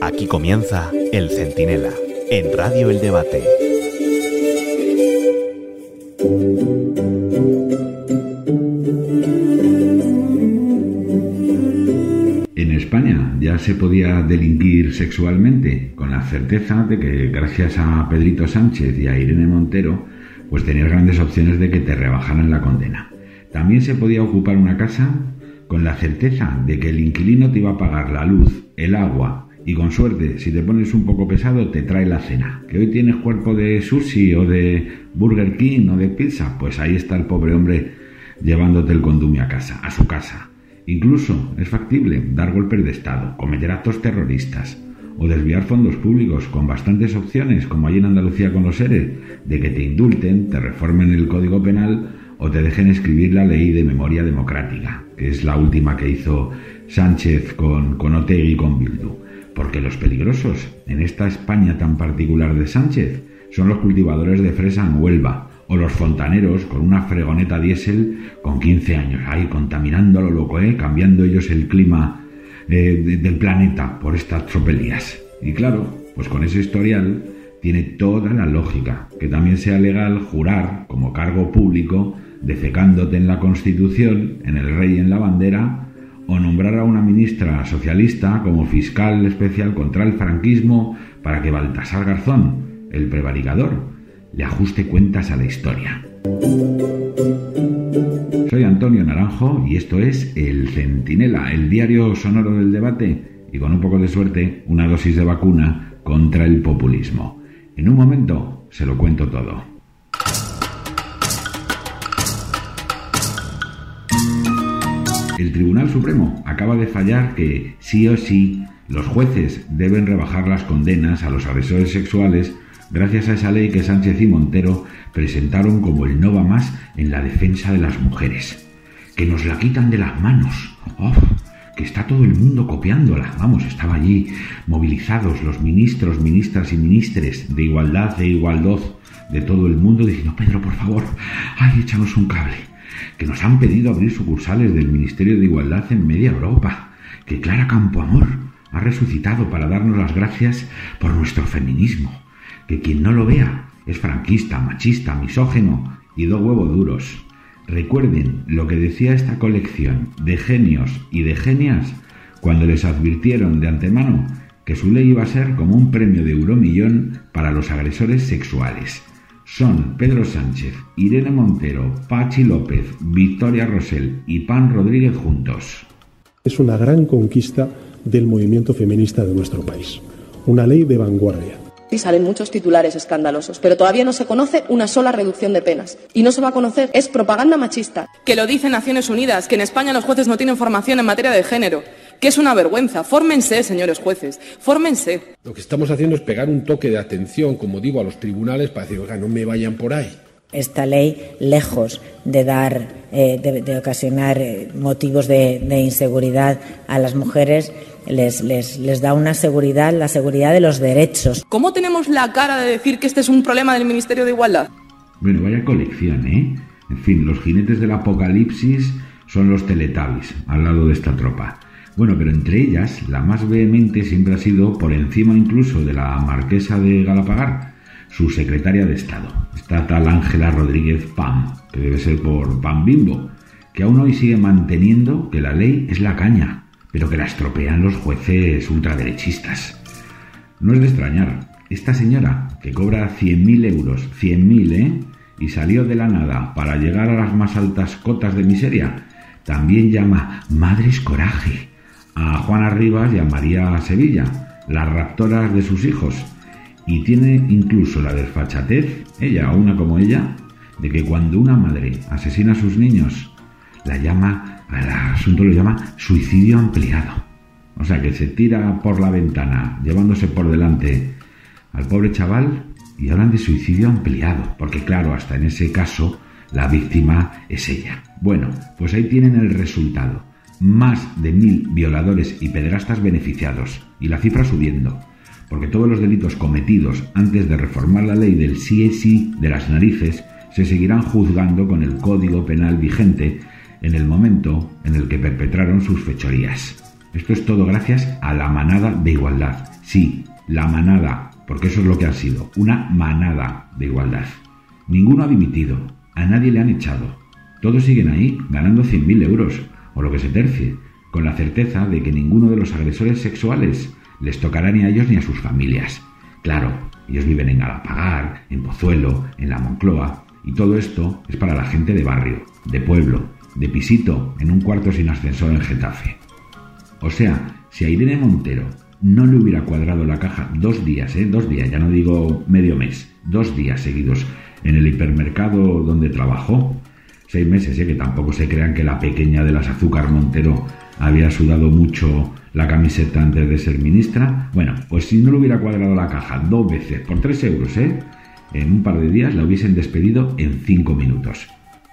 Aquí comienza El Centinela, en Radio El Debate. En España ya se podía delinquir sexualmente con la certeza de que gracias a Pedrito Sánchez y a Irene Montero pues tenías grandes opciones de que te rebajaran la condena. También se podía ocupar una casa con la certeza de que el inquilino te iba a pagar la luz, el agua y con suerte, si te pones un poco pesado, te trae la cena. Que hoy tienes cuerpo de sushi o de Burger King o de pizza, pues ahí está el pobre hombre llevándote el condumio a casa, a su casa. Incluso es factible dar golpes de Estado, cometer actos terroristas o desviar fondos públicos con bastantes opciones, como hay en Andalucía con los seres, de que te indulten, te reformen el Código Penal o te dejen escribir la ley de memoria democrática, que es la última que hizo Sánchez con, con Otegi y con Bildu. Porque los peligrosos en esta España tan particular de Sánchez son los cultivadores de fresa en Huelva o los fontaneros con una fregoneta diésel con 15 años, ahí contaminando a lo loco, ¿eh? cambiando ellos el clima eh, del planeta por estas tropelías. Y claro, pues con ese historial tiene toda la lógica que también sea legal jurar como cargo público defecándote en la Constitución, en el rey y en la bandera, o nombrar a una ministra socialista como fiscal especial contra el franquismo para que Baltasar Garzón, el prevaricador, le ajuste cuentas a la historia. Soy Antonio Naranjo y esto es El Centinela, el diario sonoro del debate y con un poco de suerte una dosis de vacuna contra el populismo. En un momento se lo cuento todo. El Tribunal Supremo acaba de fallar que sí o sí los jueces deben rebajar las condenas a los agresores sexuales gracias a esa ley que Sánchez y Montero presentaron como el no va más en la defensa de las mujeres. Que nos la quitan de las manos. ¡Oh! que está todo el mundo copiándola. Vamos, estaba allí movilizados los ministros, ministras y ministres de igualdad, de igualdad de todo el mundo diciendo, Pedro, por favor, ay, échanos un cable. Que nos han pedido abrir sucursales del Ministerio de Igualdad en media Europa. Que Clara Campoamor ha resucitado para darnos las gracias por nuestro feminismo. Que quien no lo vea es franquista, machista, misógeno y do huevos duros. Recuerden lo que decía esta colección de genios y de genias cuando les advirtieron de antemano que su ley iba a ser como un premio de euromillón para los agresores sexuales. Son Pedro Sánchez, Irene Montero, Pachi López, Victoria Rosell y Pan Rodríguez juntos. Es una gran conquista del movimiento feminista de nuestro país. Una ley de vanguardia y salen muchos titulares escandalosos, pero todavía no se conoce una sola reducción de penas. Y no se va a conocer, es propaganda machista. Que lo dice Naciones Unidas, que en España los jueces no tienen formación en materia de género, que es una vergüenza. Fórmense, señores jueces, fórmense. Lo que estamos haciendo es pegar un toque de atención, como digo, a los tribunales para decir, oiga, no me vayan por ahí. Esta ley, lejos de dar, eh, de, de, ocasionar eh, motivos de, de inseguridad a las mujeres, les, les, les, da una seguridad, la seguridad de los derechos. ¿Cómo tenemos la cara de decir que este es un problema del Ministerio de Igualdad? Bueno, vaya colección, ¿eh? En fin, los jinetes del apocalipsis son los teletabis al lado de esta tropa. Bueno, pero entre ellas, la más vehemente siempre ha sido, por encima incluso de la marquesa de Galapagar, su secretaria de Estado, esta tal Ángela Rodríguez Pam, que debe ser por Pam Bimbo, que aún hoy sigue manteniendo que la ley es la caña, pero que la estropean los jueces ultraderechistas. No es de extrañar, esta señora, que cobra 100.000 euros, 100.000, ¿eh? Y salió de la nada para llegar a las más altas cotas de miseria, también llama Madres Coraje a Juana Rivas y a María Sevilla, las raptoras de sus hijos, y tiene incluso la desfachatez, ella o una como ella, de que cuando una madre asesina a sus niños, la llama, al asunto lo llama suicidio ampliado. O sea, que se tira por la ventana, llevándose por delante al pobre chaval y hablan de suicidio ampliado, porque claro, hasta en ese caso la víctima es ella. Bueno, pues ahí tienen el resultado. Más de mil violadores y pederastas beneficiados, y la cifra subiendo, porque todos los delitos cometidos antes de reformar la ley del sí es sí de las narices se seguirán juzgando con el código penal vigente en el momento en el que perpetraron sus fechorías. Esto es todo gracias a la manada de igualdad. Sí, la manada, porque eso es lo que ha sido, una manada de igualdad. Ninguno ha dimitido, a nadie le han echado. Todos siguen ahí, ganando 100.000 euros, o lo que se tercie, con la certeza de que ninguno de los agresores sexuales les tocará ni a ellos ni a sus familias. Claro, ellos viven en Galapagar, en Pozuelo, en la Moncloa, y todo esto es para la gente de barrio, de pueblo, de pisito, en un cuarto sin ascensor en Getafe. O sea, si a Irene Montero no le hubiera cuadrado la caja dos días, ¿eh? Dos días, ya no digo medio mes, dos días seguidos en el hipermercado donde trabajó, seis meses, ¿eh? Que tampoco se crean que la pequeña de las azúcar Montero había sudado mucho la camiseta antes de ser ministra. Bueno, pues si no le hubiera cuadrado la caja dos veces por tres euros, ¿eh? En un par de días la hubiesen despedido en cinco minutos.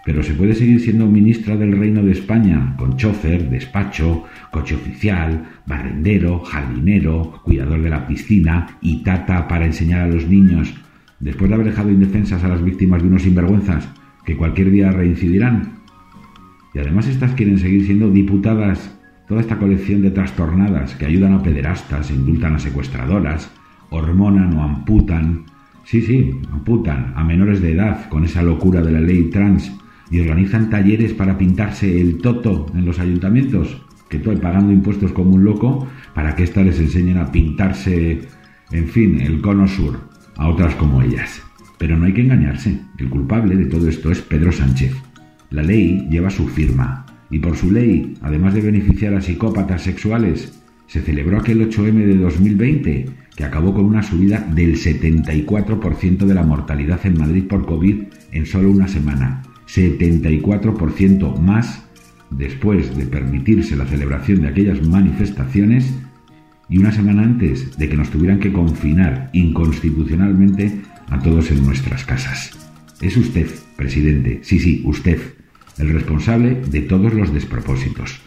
Pero se puede seguir siendo ministra del Reino de España con chofer, despacho, coche oficial, barrendero, jardinero, cuidador de la piscina y tata para enseñar a los niños, después de haber dejado indefensas a las víctimas de unos sinvergüenzas que cualquier día reincidirán. Y además estas quieren seguir siendo diputadas, toda esta colección de trastornadas que ayudan a pederastas, indultan a secuestradoras, hormonan o amputan, sí, sí, amputan a menores de edad con esa locura de la ley trans y organizan talleres para pintarse el toto en los ayuntamientos, que estoy pagando impuestos como un loco para que éstas les enseñen a pintarse, en fin, el cono sur, a otras como ellas. Pero no hay que engañarse, el culpable de todo esto es Pedro Sánchez. La ley lleva su firma, y por su ley, además de beneficiar a psicópatas sexuales, se celebró aquel 8M de 2020, que acabó con una subida del 74% de la mortalidad en Madrid por COVID en solo una semana. 74% más después de permitirse la celebración de aquellas manifestaciones y una semana antes de que nos tuvieran que confinar inconstitucionalmente a todos en nuestras casas. Es usted, presidente, sí, sí, usted, el responsable de todos los despropósitos.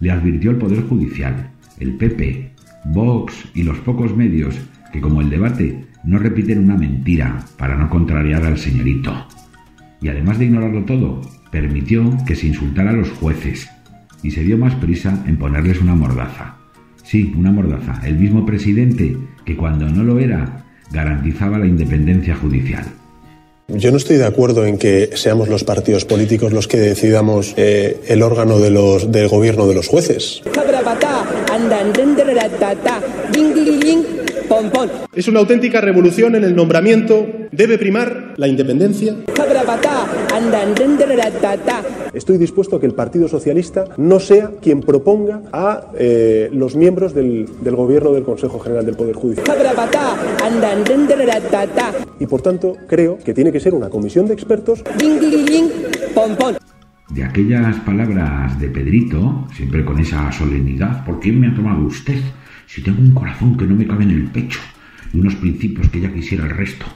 Le advirtió el Poder Judicial, el PP, Vox y los pocos medios que, como el debate, no repiten una mentira para no contrariar al señorito. Y además de ignorarlo todo, permitió que se insultara a los jueces y se dio más prisa en ponerles una mordaza. Sí, una mordaza. El mismo presidente que cuando no lo era garantizaba la independencia judicial. Yo no estoy de acuerdo en que seamos los partidos políticos los que decidamos eh, el órgano de los, del gobierno de los jueces. Es una auténtica revolución en el nombramiento. Debe primar la independencia. Estoy dispuesto a que el Partido Socialista no sea quien proponga a eh, los miembros del, del gobierno del Consejo General del Poder Judicial. Y por tanto, creo que tiene que ser una comisión de expertos. De aquellas palabras de Pedrito, siempre con esa solemnidad, ¿por quién me ha tomado usted? Si tengo un corazón que no me cabe en el pecho y unos principios que ya quisiera el resto.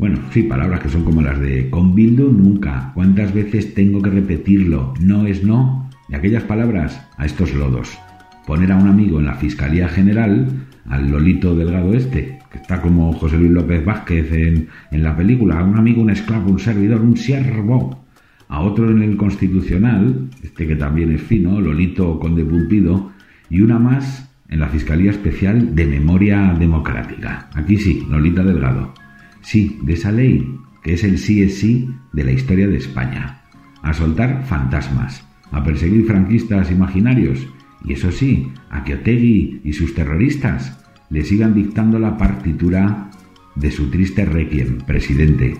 Bueno, sí, palabras que son como las de con nunca. ¿Cuántas veces tengo que repetirlo? No es no. De aquellas palabras a estos lodos. Poner a un amigo en la Fiscalía General, al Lolito Delgado este, que está como José Luis López Vázquez en, en la película, a un amigo, un esclavo, un servidor, un siervo. A otro en el Constitucional, este que también es fino, Lolito Conde Pumpido, y una más en la Fiscalía Especial de Memoria Democrática. Aquí sí, Lolita Delgado. Sí, de esa ley, que es el sí es sí de la historia de España. A soltar fantasmas, a perseguir franquistas imaginarios y eso sí, a que Otegui y sus terroristas le sigan dictando la partitura de su triste requiem, presidente.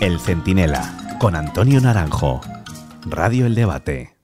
El Centinela, con Antonio Naranjo. Radio El Debate.